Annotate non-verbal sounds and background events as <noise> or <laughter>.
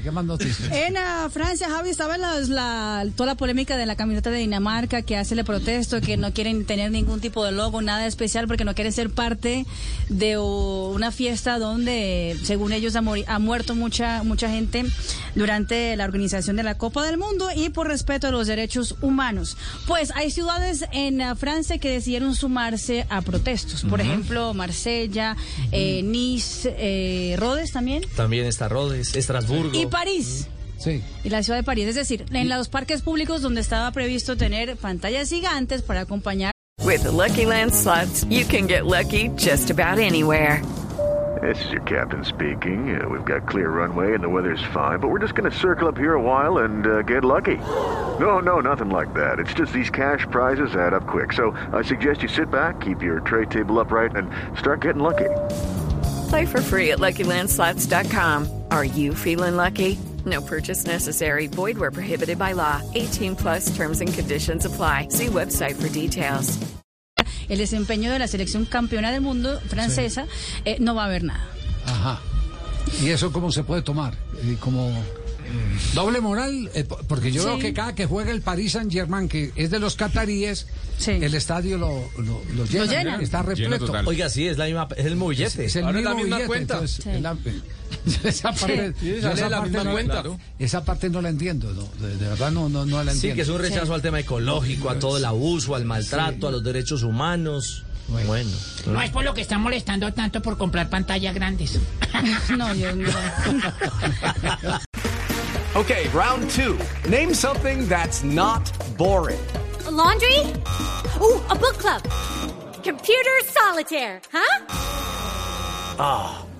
¿Qué más noticias? En uh, Francia, Javi, estaba la, toda la polémica de la camioneta de Dinamarca que hace el protesto, que no quieren tener ningún tipo de logo, nada especial, porque no quieren ser parte de uh, una fiesta donde, según ellos, ha, ha, muerto mucha, mucha gente durante la organización de la Copa del Mundo y por respeto a los derechos humanos. Pues hay ciudades en uh, Francia que decidieron sumarse a protestos. Por uh -huh. ejemplo, Marsella, eh, Nice, eh, Rodes también. También está Rodes, Estrasburgo. Y París. Sí. Y la ciudad de París, es decir, en los parques públicos donde estaba previsto tener pantallas gigantes para acompañar. With the Lucky Land slots, you can get lucky just about anywhere. This is your captain speaking. Uh, we've got clear runway and the weather's fine, but we're just going to circle up here a while and uh, get lucky. No, no, nothing like that. It's just these cash prizes add up quick. So I suggest you sit back, keep your tray table upright, and start getting lucky. Play for free at LuckyLandSlots.com. Are you feeling lucky? No purchase necessary. Void where prohibited by law. 18 plus terms and conditions apply. See website for details. El desempeño de la selección campeona del mundo francesa sí. eh, no va a haber nada. Ajá. ¿Y eso cómo se puede tomar? Como doble moral, eh, porque yo sí. veo que cada que juega el Paris Saint Germain, que es de los cataríes, sí. el estadio lo, lo, lo, llena, lo llena. está repleto. Oiga, sí, es la misma, es el movillete. Es, es el Ahora mismo es la misma billete, cuenta. Entonces, la, <laughs> esa parte, sí, esa la parte misma no, cuenta. Claro. esa parte no la entiendo, no, de, de, verdad no, no, no la entiendo. Sí, que es un rechazo al tema ecológico, a todo el abuso, al maltrato, a los derechos humanos. Bueno. bueno. No es por lo que están molestando tanto por comprar pantallas grandes. <laughs> no, yo no. <laughs> okay, round two. Name something that's not boring. A laundry? Ooh, a book club. Computer solitaire, huh? Ah, oh,